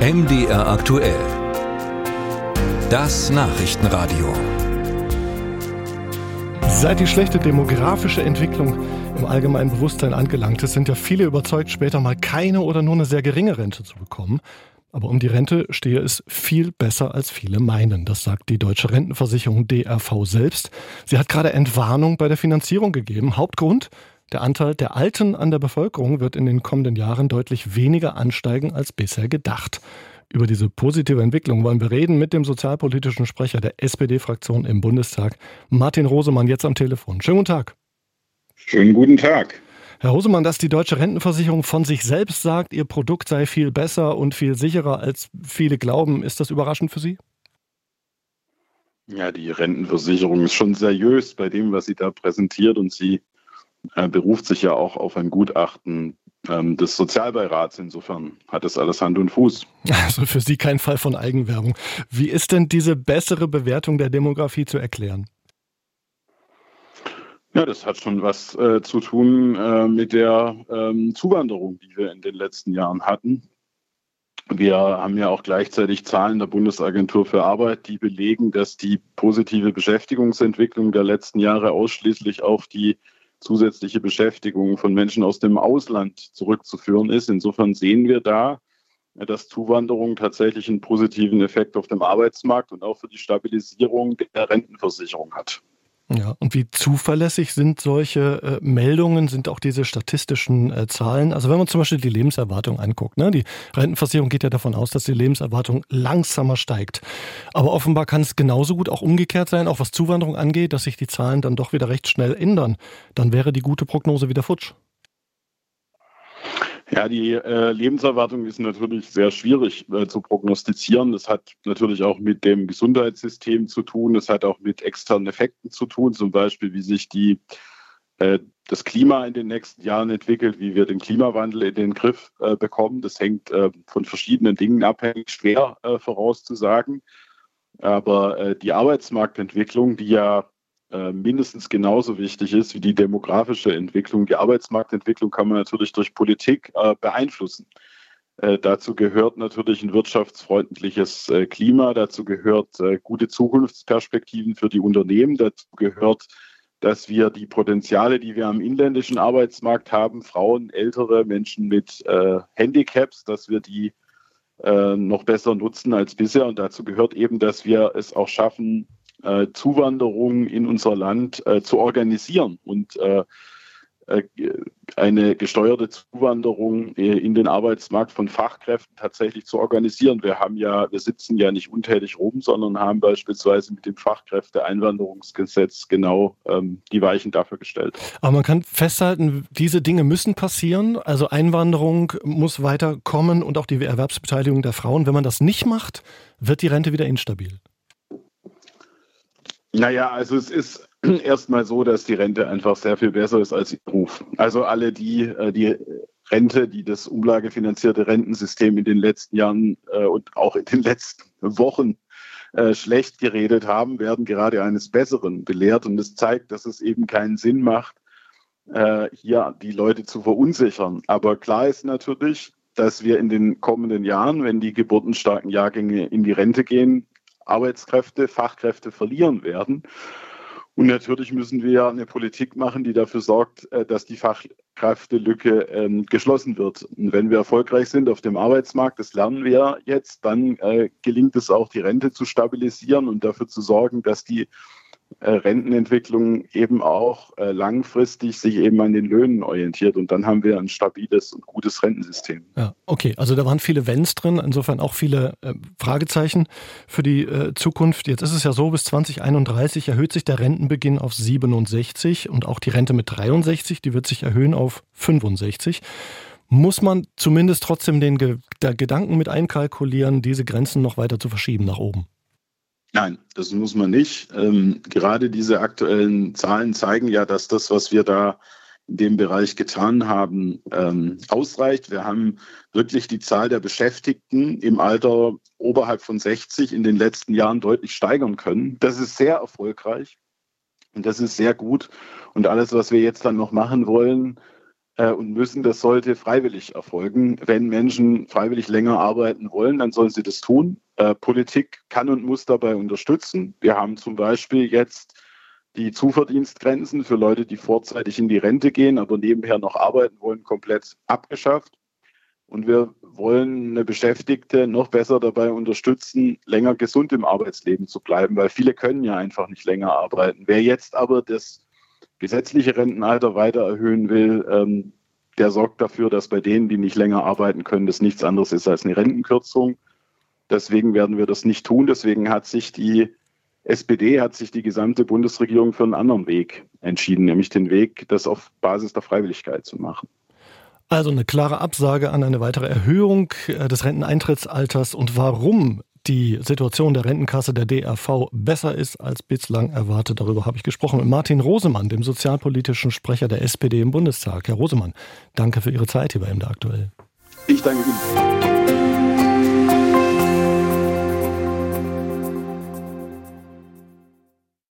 MDR aktuell. Das Nachrichtenradio. Seit die schlechte demografische Entwicklung im allgemeinen Bewusstsein angelangt ist, sind ja viele überzeugt, später mal keine oder nur eine sehr geringe Rente zu bekommen. Aber um die Rente stehe es viel besser, als viele meinen. Das sagt die deutsche Rentenversicherung DRV selbst. Sie hat gerade Entwarnung bei der Finanzierung gegeben. Hauptgrund, der Anteil der Alten an der Bevölkerung wird in den kommenden Jahren deutlich weniger ansteigen als bisher gedacht. Über diese positive Entwicklung wollen wir reden mit dem sozialpolitischen Sprecher der SPD-Fraktion im Bundestag, Martin Rosemann, jetzt am Telefon. Schönen guten Tag. Schönen guten Tag. Herr Hosemann, dass die deutsche Rentenversicherung von sich selbst sagt, ihr Produkt sei viel besser und viel sicherer, als viele glauben, ist das überraschend für Sie? Ja, die Rentenversicherung ist schon seriös bei dem, was sie da präsentiert und sie äh, beruft sich ja auch auf ein Gutachten ähm, des Sozialbeirats. Insofern hat das alles Hand und Fuß. Also für Sie kein Fall von Eigenwerbung. Wie ist denn diese bessere Bewertung der Demografie zu erklären? Ja, das hat schon was äh, zu tun äh, mit der ähm, Zuwanderung, die wir in den letzten Jahren hatten. Wir haben ja auch gleichzeitig Zahlen der Bundesagentur für Arbeit, die belegen, dass die positive Beschäftigungsentwicklung der letzten Jahre ausschließlich auf die zusätzliche Beschäftigung von Menschen aus dem Ausland zurückzuführen ist. Insofern sehen wir da, dass Zuwanderung tatsächlich einen positiven Effekt auf dem Arbeitsmarkt und auch für die Stabilisierung der Rentenversicherung hat. Ja, und wie zuverlässig sind solche äh, Meldungen, sind auch diese statistischen äh, Zahlen? Also wenn man zum Beispiel die Lebenserwartung anguckt, ne? die Rentenversicherung geht ja davon aus, dass die Lebenserwartung langsamer steigt. Aber offenbar kann es genauso gut auch umgekehrt sein, auch was Zuwanderung angeht, dass sich die Zahlen dann doch wieder recht schnell ändern. Dann wäre die gute Prognose wieder futsch. Ja, die äh, Lebenserwartung ist natürlich sehr schwierig äh, zu prognostizieren. Das hat natürlich auch mit dem Gesundheitssystem zu tun. Das hat auch mit externen Effekten zu tun, zum Beispiel wie sich die, äh, das Klima in den nächsten Jahren entwickelt, wie wir den Klimawandel in den Griff äh, bekommen. Das hängt äh, von verschiedenen Dingen abhängig, schwer äh, vorauszusagen. Aber die Arbeitsmarktentwicklung, die ja mindestens genauso wichtig ist wie die demografische Entwicklung. Die Arbeitsmarktentwicklung kann man natürlich durch Politik äh, beeinflussen. Äh, dazu gehört natürlich ein wirtschaftsfreundliches äh, Klima, dazu gehört äh, gute Zukunftsperspektiven für die Unternehmen, dazu gehört, dass wir die Potenziale, die wir am inländischen Arbeitsmarkt haben, Frauen, ältere Menschen mit äh, Handicaps, dass wir die noch besser nutzen als bisher. Und dazu gehört eben, dass wir es auch schaffen, äh, Zuwanderung in unser Land äh, zu organisieren und äh, äh eine gesteuerte Zuwanderung äh, in den Arbeitsmarkt von Fachkräften tatsächlich zu organisieren. Wir haben ja, wir sitzen ja nicht untätig rum, sondern haben beispielsweise mit dem Fachkräfteeinwanderungsgesetz genau ähm, die Weichen dafür gestellt. Aber man kann festhalten, diese Dinge müssen passieren. Also Einwanderung muss weiterkommen und auch die Erwerbsbeteiligung der Frauen. Wenn man das nicht macht, wird die Rente wieder instabil. Naja, also es ist erstmal so, dass die Rente einfach sehr viel besser ist als ihr Ruf. Also alle die, äh, die Rente, die das umlagefinanzierte Rentensystem in den letzten Jahren äh, und auch in den letzten Wochen äh, schlecht geredet haben, werden gerade eines Besseren belehrt. Und es das zeigt, dass es eben keinen Sinn macht, hier die Leute zu verunsichern. Aber klar ist natürlich, dass wir in den kommenden Jahren, wenn die geburtenstarken Jahrgänge in die Rente gehen, Arbeitskräfte, Fachkräfte verlieren werden. Und natürlich müssen wir eine Politik machen, die dafür sorgt, äh, dass die Fachkräftelücke ähm, geschlossen wird. Und wenn wir erfolgreich sind auf dem Arbeitsmarkt, das lernen wir jetzt, dann äh, gelingt es auch, die Rente zu stabilisieren und dafür zu sorgen, dass die Rentenentwicklung eben auch äh, langfristig sich eben an den Löhnen orientiert. Und dann haben wir ein stabiles und gutes Rentensystem. Ja, okay. Also da waren viele Wenns drin, insofern auch viele äh, Fragezeichen für die äh, Zukunft. Jetzt ist es ja so, bis 2031 erhöht sich der Rentenbeginn auf 67 und auch die Rente mit 63, die wird sich erhöhen auf 65 muss man zumindest trotzdem den Ge Gedanken mit einkalkulieren, diese Grenzen noch weiter zu verschieben nach oben. Nein, das muss man nicht. Ähm, gerade diese aktuellen Zahlen zeigen ja, dass das, was wir da in dem Bereich getan haben, ähm, ausreicht. Wir haben wirklich die Zahl der Beschäftigten im Alter oberhalb von 60 in den letzten Jahren deutlich steigern können. Das ist sehr erfolgreich und das ist sehr gut. Und alles, was wir jetzt dann noch machen wollen, und müssen. Das sollte freiwillig erfolgen. Wenn Menschen freiwillig länger arbeiten wollen, dann sollen sie das tun. Äh, Politik kann und muss dabei unterstützen. Wir haben zum Beispiel jetzt die Zuverdienstgrenzen für Leute, die vorzeitig in die Rente gehen, aber nebenher noch arbeiten wollen, komplett abgeschafft. Und wir wollen eine Beschäftigte noch besser dabei unterstützen, länger gesund im Arbeitsleben zu bleiben, weil viele können ja einfach nicht länger arbeiten. Wer jetzt aber das gesetzliche Rentenalter weiter erhöhen will, ähm, der sorgt dafür, dass bei denen, die nicht länger arbeiten können, das nichts anderes ist als eine Rentenkürzung. Deswegen werden wir das nicht tun. Deswegen hat sich die SPD, hat sich die gesamte Bundesregierung für einen anderen Weg entschieden, nämlich den Weg, das auf Basis der Freiwilligkeit zu machen. Also eine klare Absage an eine weitere Erhöhung äh, des Renteneintrittsalters und warum die Situation der Rentenkasse der DRV besser ist als bislang erwartet. Darüber habe ich gesprochen mit Martin Rosemann, dem sozialpolitischen Sprecher der SPD im Bundestag. Herr Rosemann, danke für Ihre Zeit hier bei MD aktuell. Ich danke Ihnen.